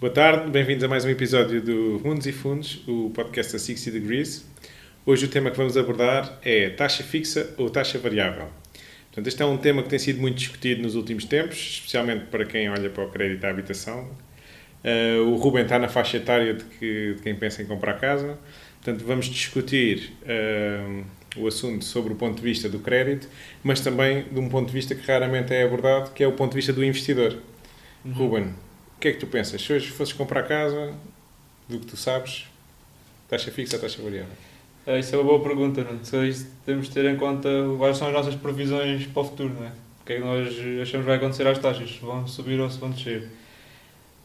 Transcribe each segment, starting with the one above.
Boa tarde, bem-vindos a mais um episódio do Mundos e Fundos, o podcast da 60 Degrees. Hoje o tema que vamos abordar é taxa fixa ou taxa variável. Portanto, este é um tema que tem sido muito discutido nos últimos tempos, especialmente para quem olha para o crédito à habitação. Uh, o Ruben está na faixa etária de, que, de, quem pensa em comprar casa. Portanto, vamos discutir uh, o assunto sobre o ponto de vista do crédito, mas também de um ponto de vista que raramente é abordado, que é o ponto de vista do investidor. Uhum. Ruben, o que é que tu pensas? Se hoje fosses comprar casa, do que tu sabes, taxa fixa ou taxa variável? É, isso é uma boa pergunta, não? É? temos de ter em conta quais são as nossas previsões para o futuro, não é? O que é que nós achamos que vai acontecer às taxas, se vão subir ou se vão descer.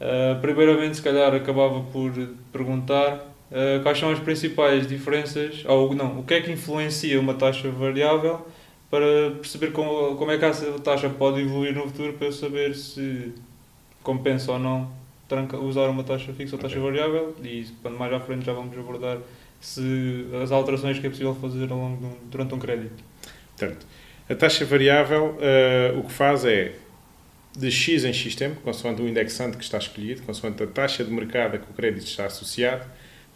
Uh, primeiramente, se calhar, acabava por perguntar uh, quais são as principais diferenças, ou não, o que é que influencia uma taxa variável para perceber como, como é que essa taxa pode evoluir no futuro para eu saber se compensa ou não tranca, usar uma taxa fixa ou taxa okay. variável e quando mais à frente já vamos abordar se as alterações que é possível fazer ao longo um, durante um crédito. Portanto, a taxa variável uh, o que faz é de X em X tempo, consoante o indexante que está escolhido, consoante a taxa de mercado a que o crédito está associado,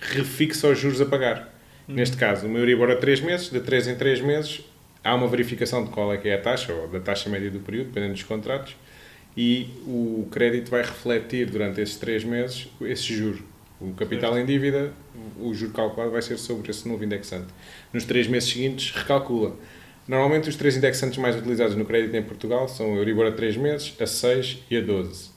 refixa os juros a pagar. Uhum. Neste caso, o Euribor a 3 meses, de 3 em 3 meses, há uma verificação de qual é que é a taxa, ou da taxa média do período, dependendo dos contratos, e o crédito vai refletir durante esses três meses esse juro. O capital em dívida, o juro calculado vai ser sobre esse novo indexante. Nos três meses seguintes, recalcula. Normalmente, os três indexantes mais utilizados no crédito em Portugal são o Euribor a 3 meses, a 6 e a 12.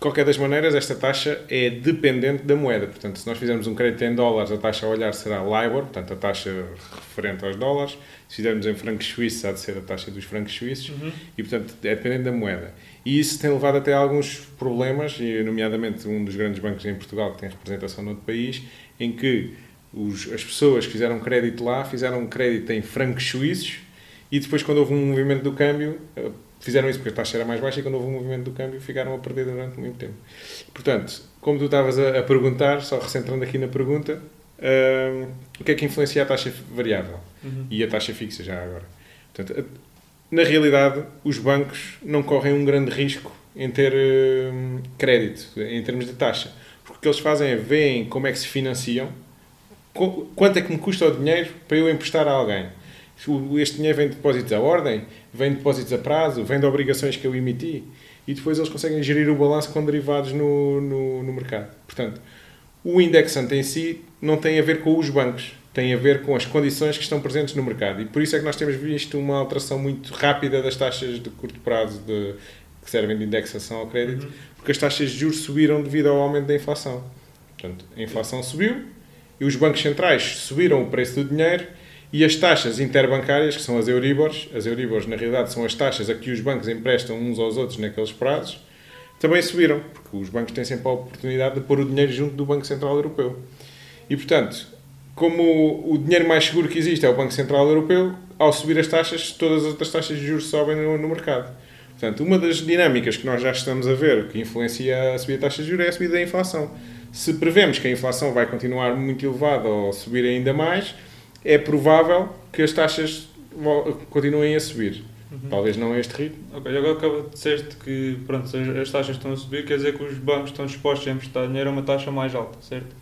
De qualquer das maneiras, esta taxa é dependente da moeda. Portanto, se nós fizermos um crédito em dólares, a taxa a olhar será LIBOR, portanto, a taxa referente aos dólares. Se fizermos em francos suíços, há de ser a taxa dos francos suíços. Uhum. E, portanto, é dependente da moeda. E isso tem levado até a alguns problemas, e nomeadamente um dos grandes bancos em Portugal, que tem representação no outro país, em que os, as pessoas que fizeram crédito lá fizeram crédito em francos suíços e depois, quando houve um movimento do câmbio, fizeram isso porque a taxa era mais baixa e quando houve um movimento do câmbio ficaram a perder durante muito tempo. Portanto, como tu estavas a, a perguntar, só recentrando aqui na pergunta, uh, o que é que influencia a taxa variável uhum. e a taxa fixa já agora? Portanto, na realidade, os bancos não correm um grande risco em ter uh, crédito, em termos de taxa. Porque o que eles fazem é veem como é que se financiam, quanto é que me custa o dinheiro para eu emprestar a alguém este dinheiro vem de depósitos à ordem, vem de depósitos a prazo, vem de obrigações que eu emiti e depois eles conseguem gerir o balanço com derivados no, no, no mercado. Portanto, o indexante em si não tem a ver com os bancos, tem a ver com as condições que estão presentes no mercado. E por isso é que nós temos visto uma alteração muito rápida das taxas de curto prazo de, que servem de indexação ao crédito, uhum. porque as taxas de juros subiram devido ao aumento da inflação. Portanto, a inflação subiu e os bancos centrais subiram o preço do dinheiro e as taxas interbancárias, que são as Euribors, as Euribors na realidade são as taxas a que os bancos emprestam uns aos outros naqueles prazos, também subiram, porque os bancos têm sempre a oportunidade de pôr o dinheiro junto do Banco Central Europeu. E portanto, como o dinheiro mais seguro que existe é o Banco Central Europeu, ao subir as taxas, todas as outras taxas de juros sobem no, no mercado. Portanto, uma das dinâmicas que nós já estamos a ver que influencia a subida da taxa de juros é a subida da inflação. Se prevemos que a inflação vai continuar muito elevada ou subir ainda mais, é provável que as taxas continuem a subir. Uhum. Talvez não a este ritmo. Ok, agora acaba de dizer que pronto, as taxas estão a subir, quer dizer que os bancos estão dispostos a emprestar dinheiro a uma taxa mais alta, certo?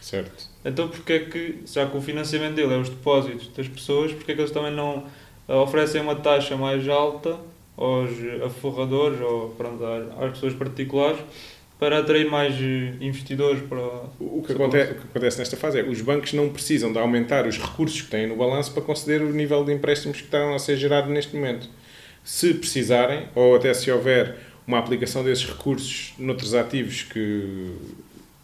Certo. Então porque é que, já que o financiamento dele é os depósitos das pessoas, porque é que eles também não oferecem uma taxa mais alta aos aforradores ou pronto, às pessoas particulares para atrair mais eh, investidores para o que, acontece, o que acontece nesta fase é os bancos não precisam de aumentar os recursos que têm no balanço para conceder o nível de empréstimos que estão a ser gerados neste momento. Se precisarem, ou até se houver uma aplicação desses recursos noutros ativos que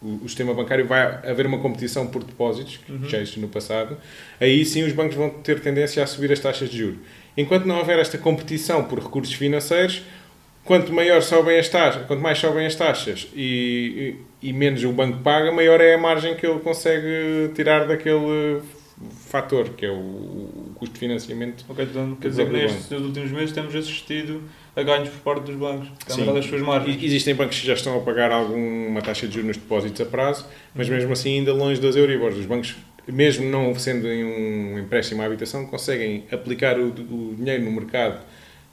o, sistema bancário vai haver uma competição por depósitos, que uhum. já existe no passado, aí sim os bancos vão ter tendência a subir as taxas de juros. Enquanto não houver esta competição por recursos financeiros, quanto maior sobem as taxas, quanto mais sobem as taxas e, e, e, menos o banco paga, maior é a margem que ele consegue tirar daquele fator, que é o, o custo de financiamento. Ok, então quer dizer que nestes últimos meses temos assistido a ganhos por parte dos bancos, que Sim. das suas margens. Existem bancos que já estão a pagar alguma taxa de juros nos depósitos a prazo, mas uhum. mesmo assim ainda longe das Euribors. Os bancos mesmo não sendo em um empréstimo à habitação, conseguem aplicar o, o dinheiro no mercado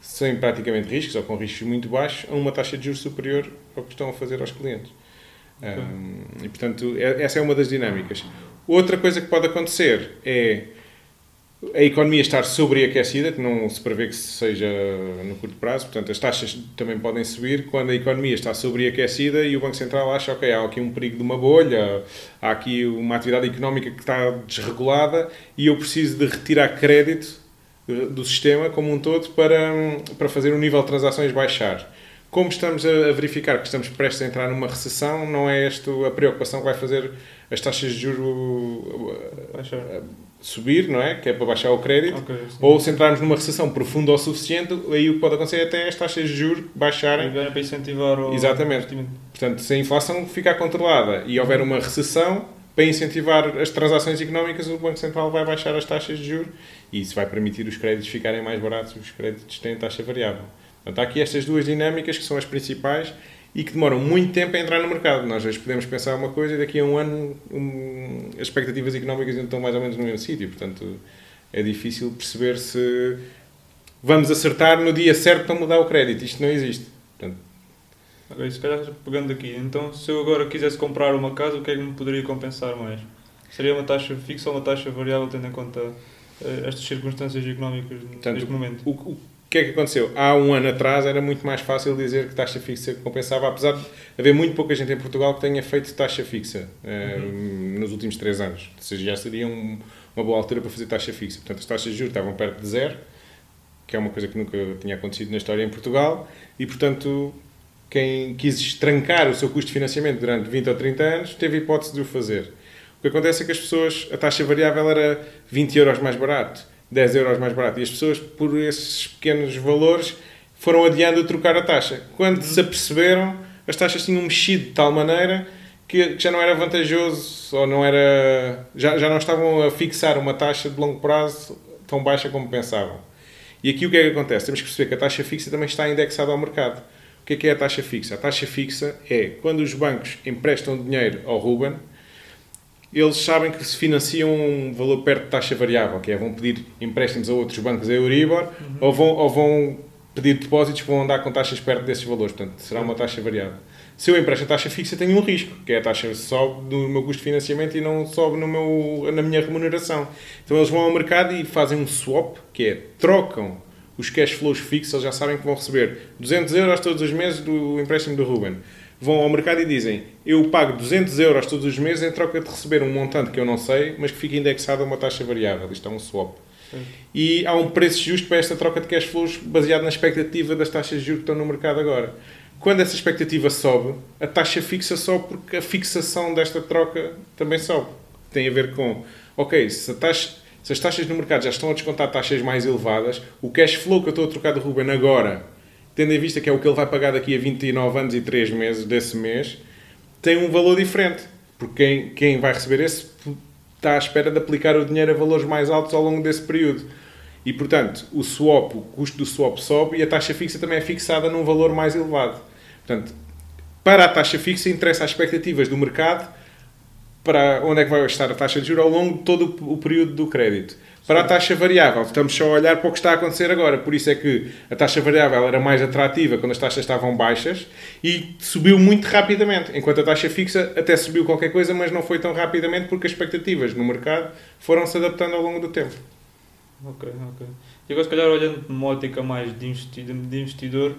sem praticamente riscos ou com riscos muito baixos a uma taxa de juros superior ao que estão a fazer aos clientes. Okay. Um, e portanto, é, essa é uma das dinâmicas. Outra coisa que pode acontecer é a economia estar sobreaquecida, que não se prevê que seja no curto prazo, portanto as taxas também podem subir quando a economia está sobreaquecida e o Banco Central acha, ok, há aqui um perigo de uma bolha, há aqui uma atividade económica que está desregulada e eu preciso de retirar crédito do sistema como um todo para, para fazer o nível de transações baixar. Como estamos a verificar que estamos prestes a entrar numa recessão, não é esta a preocupação que vai fazer as taxas de juros baixar subir, não é? Que é para baixar o crédito. Okay, ou se entrarmos numa recessão profunda o suficiente, aí o que pode acontecer é até as taxas de juros baixarem. para incentivar o Exatamente. Portanto, se a inflação ficar controlada e houver uma recessão, para incentivar as transações económicas, o Banco Central vai baixar as taxas de juros e isso vai permitir os créditos ficarem mais baratos, os créditos têm taxa variável. Portanto, há aqui estas duas dinâmicas que são as principais e que demoram muito tempo a entrar no mercado. Nós hoje podemos pensar uma coisa e daqui a um ano um, as expectativas económicas ainda estão mais ou menos no mesmo sítio. Portanto, é difícil perceber se vamos acertar no dia certo para mudar o crédito. Isto não existe. Portanto, okay, se calhar pegando aqui, então se eu agora quisesse comprar uma casa, o que é que me poderia compensar mais? Seria uma taxa fixa ou uma taxa variável, tendo em conta uh, estas circunstâncias económicas Portanto, neste momento? O, o, o que é que aconteceu? Há um ano atrás era muito mais fácil dizer que taxa fixa compensava, apesar de haver muito pouca gente em Portugal que tenha feito taxa fixa uh, uhum. nos últimos três anos. Ou seja, já seria um, uma boa altura para fazer taxa fixa. Portanto, as taxas de juros estavam perto de zero, que é uma coisa que nunca tinha acontecido na história em Portugal, e portanto, quem quis estrancar o seu custo de financiamento durante 20 ou 30 anos teve a hipótese de o fazer. O que acontece é que as pessoas, a taxa variável era 20 euros mais barato 10 euros mais barato. E as pessoas, por esses pequenos valores, foram adiando a trocar a taxa. Quando se aperceberam, as taxas tinham mexido de tal maneira que, já não era vantajoso ou não era. Já, já não estavam a fixar uma taxa de longo prazo tão baixa como pensavam. E aqui o que é que acontece? Temos que perceber que a taxa fixa também está indexada ao mercado. O que é que é a taxa fixa? A taxa fixa é quando os bancos emprestam dinheiro ao Ruben eles sabem que se financiam um valor perto de taxa variável, que é vão pedir empréstimos a outros bancos a Euribor uhum. ou, vão, ou vão pedir depósitos que vão andar com taxas perto desses valores. Portanto, será uma taxa variável. Se eu empresto a taxa fixa, tenho um risco, que é a taxa sobe no meu custo de financiamento e não sobe no meu, na minha remuneração. Então eles vão ao mercado e fazem um swap, que é trocam os cash flows fixos, eles já sabem que vão receber 200 euros todos os meses do empréstimo do Ruben vão ao mercado e dizem eu pago 200 euros todos os meses em troca de receber um montante que eu não sei, mas que fica indexado a uma taxa variável. Isto é um swap. Sim. E há um preço justo para esta troca de cash flows baseado na expectativa das taxas de juros que estão no mercado agora. Quando essa expectativa sobe, a taxa fixa sobe porque a fixação desta troca também sobe. Tem a ver com, ok, se, taxa, se as taxas no mercado já estão a descontar taxas mais elevadas, o cash flow que eu estou a trocar de Ruben agora tendo em vista que é o que ele vai pagar daqui a 29 anos e 3 meses desse mês, tem um valor diferente. Porque quem, quem vai receber esse está à espera de aplicar o dinheiro a valores mais altos ao longo desse período. E, portanto, o swap, o custo do swap sobe e a taxa fixa também é fixada num valor mais elevado. Portanto, para a taxa fixa interessa as expectativas do mercado para onde é que vai estar a taxa de juros ao longo de todo o período do crédito. Para a taxa variável, estamos só a olhar para o que está a acontecer agora. Por isso é que a taxa variável era mais atrativa quando as taxas estavam baixas e subiu muito rapidamente. Enquanto a taxa fixa até subiu qualquer coisa, mas não foi tão rapidamente porque as expectativas no mercado foram se adaptando ao longo do tempo. Ok, ok. E agora, se calhar, olhando numa ótica mais de investidor, de investidor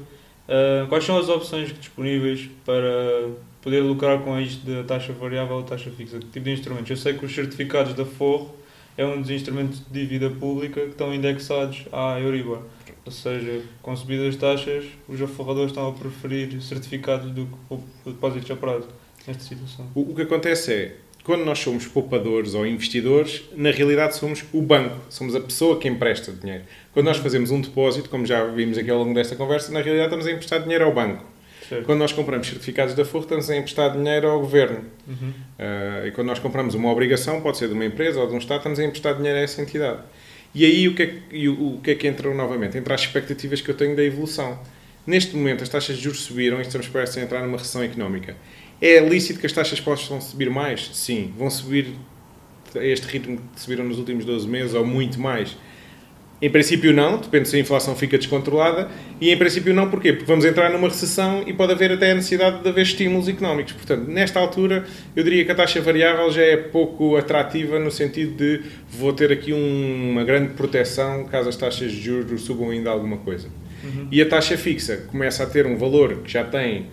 uh, quais são as opções disponíveis para poder lucrar com isto da taxa variável ou taxa fixa? Que tipo de instrumentos? Eu sei que os certificados da Forro é um dos instrumentos de dívida pública que estão indexados à Euribor. Ou seja, com subidas de taxas, os aforradores estão a preferir certificados do que depósitos a prazo nesta situação. O, o que acontece é, quando nós somos poupadores ou investidores, na realidade somos o banco, somos a pessoa que empresta dinheiro. Quando nós fazemos um depósito, como já vimos aqui ao longo desta conversa, na realidade estamos a emprestar dinheiro ao banco. Quando nós compramos certificados da Forro, estamos a emprestar dinheiro ao governo. Uhum. Uh, e quando nós compramos uma obrigação, pode ser de uma empresa ou de um Estado, estamos a emprestar dinheiro a essa entidade. E aí o que é que, o, o que, é que entra novamente? Entra as expectativas que eu tenho da evolução. Neste momento as taxas de juros subiram e estamos prestes a entrar numa recessão económica. É lícito que as taxas possam subir mais? Sim. Vão subir a este ritmo que subiram nos últimos 12 meses ou muito mais? Em princípio não, depende se a inflação fica descontrolada, e em princípio não, porquê? Porque vamos entrar numa recessão e pode haver até a necessidade de haver estímulos económicos. Portanto, nesta altura, eu diria que a taxa variável já é pouco atrativa no sentido de vou ter aqui um, uma grande proteção caso as taxas de juros subam ainda alguma coisa. Uhum. E a taxa fixa começa a ter um valor que já tem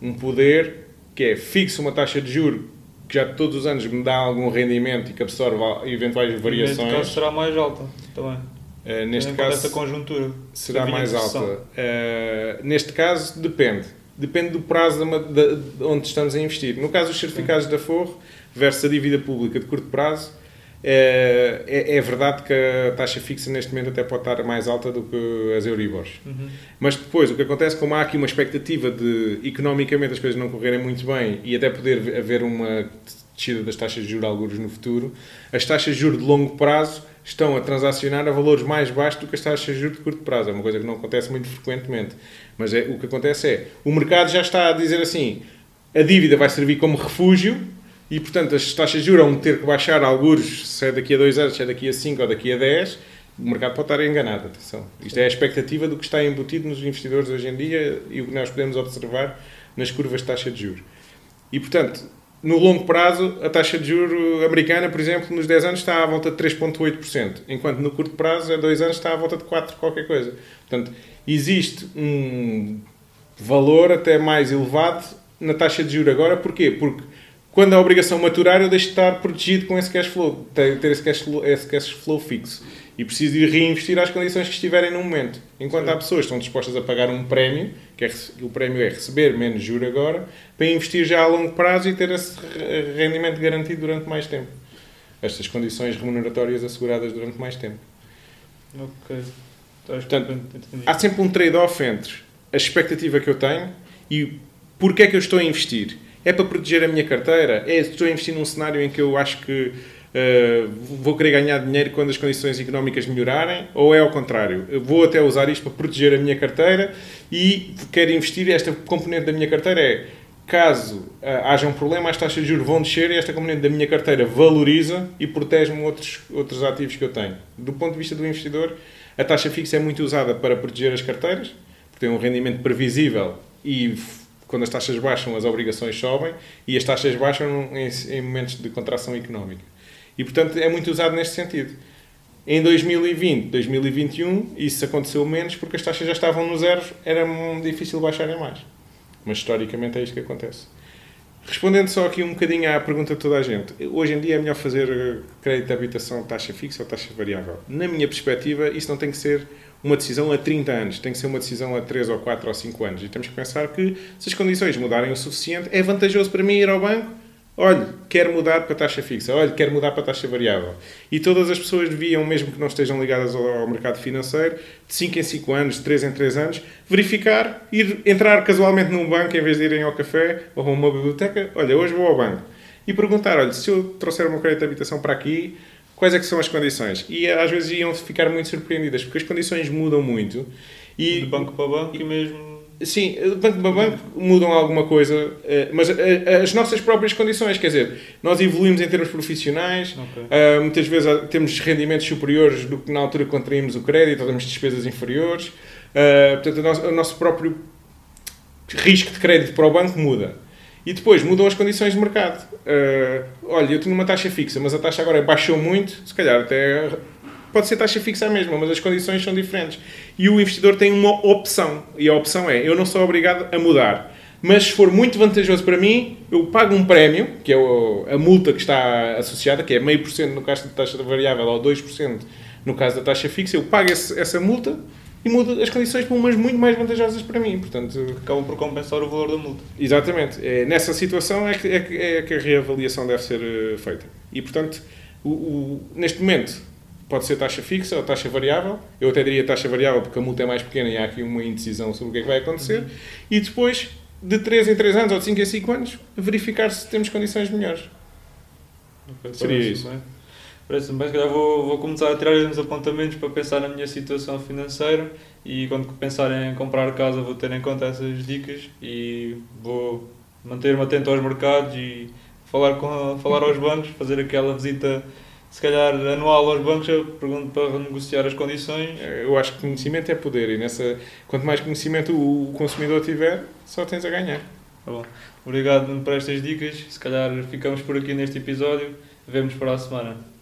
um poder, que é fixo uma taxa de juros que já todos os anos me dá algum rendimento e que absorve eventuais variações. Neste caso será mais alta também. Uh, neste caso, conjuntura será mais alta. Uh, neste caso, depende. Depende do prazo de, de, onde estamos a investir. No caso dos certificados Sim. da Forro versus a dívida pública de curto prazo, é, é, é, verdade que a taxa fixa neste momento até pode estar mais alta do que as Euribors. Uhum. Mas depois, o que acontece, como há aqui uma expectativa de economicamente as coisas não correrem muito bem e até poder haver uma descida das taxas de juros alguns no futuro, as taxas de juros de longo prazo estão a transacionar a valores mais baixos do que as taxas de juros de curto prazo. É uma coisa que não acontece muito frequentemente. Mas é, o que acontece é, o mercado já está a dizer assim, a dívida vai servir como refúgio e, portanto, as taxas de juros vão ter que baixar alguns, se é daqui a dois anos, se é daqui a cinco ou daqui a dez, o mercado pode estar enganado, atenção. Isto é a expectativa do que está embutido nos investidores hoje em dia e o que nós podemos observar nas curvas de taxa de juros. E, portanto, no longo prazo, a taxa de juro americana, por exemplo, nos 10 anos está à volta de 3,8%, enquanto no curto prazo, a 2 anos, está à volta de 4 qualquer coisa. Portanto, existe um valor até mais elevado na taxa de juro agora. Porquê? Porque quando a obrigação maturar, eu deixo de estar protegido com esse cash flow, ter esse cash flow, esse cash flow fixo. E preciso ir reinvestir às condições que estiverem no momento. Enquanto Sim. há pessoas que estão dispostas a pagar um prémio, que é, o prémio é receber menos juro agora, para investir já a longo prazo e ter esse rendimento garantido durante mais tempo. Estas condições remuneratórias asseguradas durante mais tempo. Ok. Portanto, há sempre um trade-off entre a expectativa que eu tenho e porque é que eu estou a investir é para proteger a minha carteira? É, estou a investir num cenário em que eu acho que uh, vou querer ganhar dinheiro quando as condições económicas melhorarem? Ou é ao contrário? Eu vou até usar isto para proteger a minha carteira e quero investir. Esta componente da minha carteira é caso uh, haja um problema, as taxas de juros vão descer e esta componente da minha carteira valoriza e protege-me outros, outros ativos que eu tenho. Do ponto de vista do investidor, a taxa fixa é muito usada para proteger as carteiras, porque tem um rendimento previsível e quando as taxas baixam, as obrigações sobem e as taxas baixam em, em momentos de contração económica. E, portanto, é muito usado neste sentido. Em 2020, 2021, isso aconteceu menos porque as taxas já estavam no zero, era difícil baixarem mais. Mas historicamente é isto que acontece. Respondendo só aqui um bocadinho à pergunta de toda a gente, hoje em dia é melhor fazer crédito de habitação taxa fixa ou taxa variável? Na minha perspectiva, isso não tem que ser uma decisão a 30 anos, tem que ser uma decisão a 3 ou 4 ou 5 anos. E temos que pensar que, se as condições mudarem o suficiente, é vantajoso para mim ir ao banco. Olha, quero mudar para taxa fixa. Olha, quero mudar para taxa variável. E todas as pessoas deviam, mesmo que não estejam ligadas ao mercado financeiro, de 5 em 5 anos, de 3 em 3 anos, verificar, ir entrar casualmente num banco em vez de irem ao café ou a uma biblioteca. Olha, hoje vou ao banco. E perguntar, olha, se eu trouxer uma crédito de habitação para aqui, quais é que são as condições. E às vezes iam ficar muito surpreendidas, porque as condições mudam muito. E, de banco para banco e mesmo... Sim, banco para banco mudam alguma coisa, eh, mas eh, as nossas próprias condições, quer dizer, nós evoluímos em termos profissionais, okay. Eh, muitas vezes temos rendimentos superiores do que na altura que contraímos o crédito, ou temos despesas inferiores, portanto, o nosso próprio risco de crédito para o banco muda. E depois mudam as condições de mercado. Olha, eu tinha uma taxa fixa, mas a taxa agora baixou muito, se calhar até pode ser taxa fixa a mesma, mas as condições são diferentes. E o investidor tem uma opção, e a opção é, eu não sou obrigado a mudar. Mas se for muito vantajoso para mim, eu pago um prémio, que é a multa que está associada, que é meio por cento no caso da taxa variável ou 2% no caso da taxa fixa, eu pago esse, essa multa e muda as condições para umas muito mais vantajosas para mim. Portanto, acabam por compensar o valor da multa. Exatamente. É, nessa situação é que, é, que, é a reavaliação deve ser uh, feita. E, portanto, o, o, neste momento, pode ser taxa fixa ou taxa variável. Eu até diria taxa variável porque a multa é mais pequena e há aqui uma indecisão sobre o que é que vai acontecer. Uhum. E depois, de 3 em 3 anos ou de 5 em 5 anos, verificar se temos condições melhores. Okay, Seria isso. Bem. Parece-me bem, se calhar vou, vou começar a tirar uns apontamentos para pensar na minha situação financeira e quando pensar em comprar casa vou ter em conta essas dicas e vou manter-me atento aos mercados e falar, com, falar aos bancos, fazer aquela visita, se calhar anual aos bancos, eu pergunto para renegociar as condições. Eu acho que conhecimento é poder e nessa, quanto mais conhecimento o consumidor tiver, só tens a ganhar. Tá bom. Obrigado por estas dicas. Se calhar ficamos por aqui neste episódio. Vemos para a semana.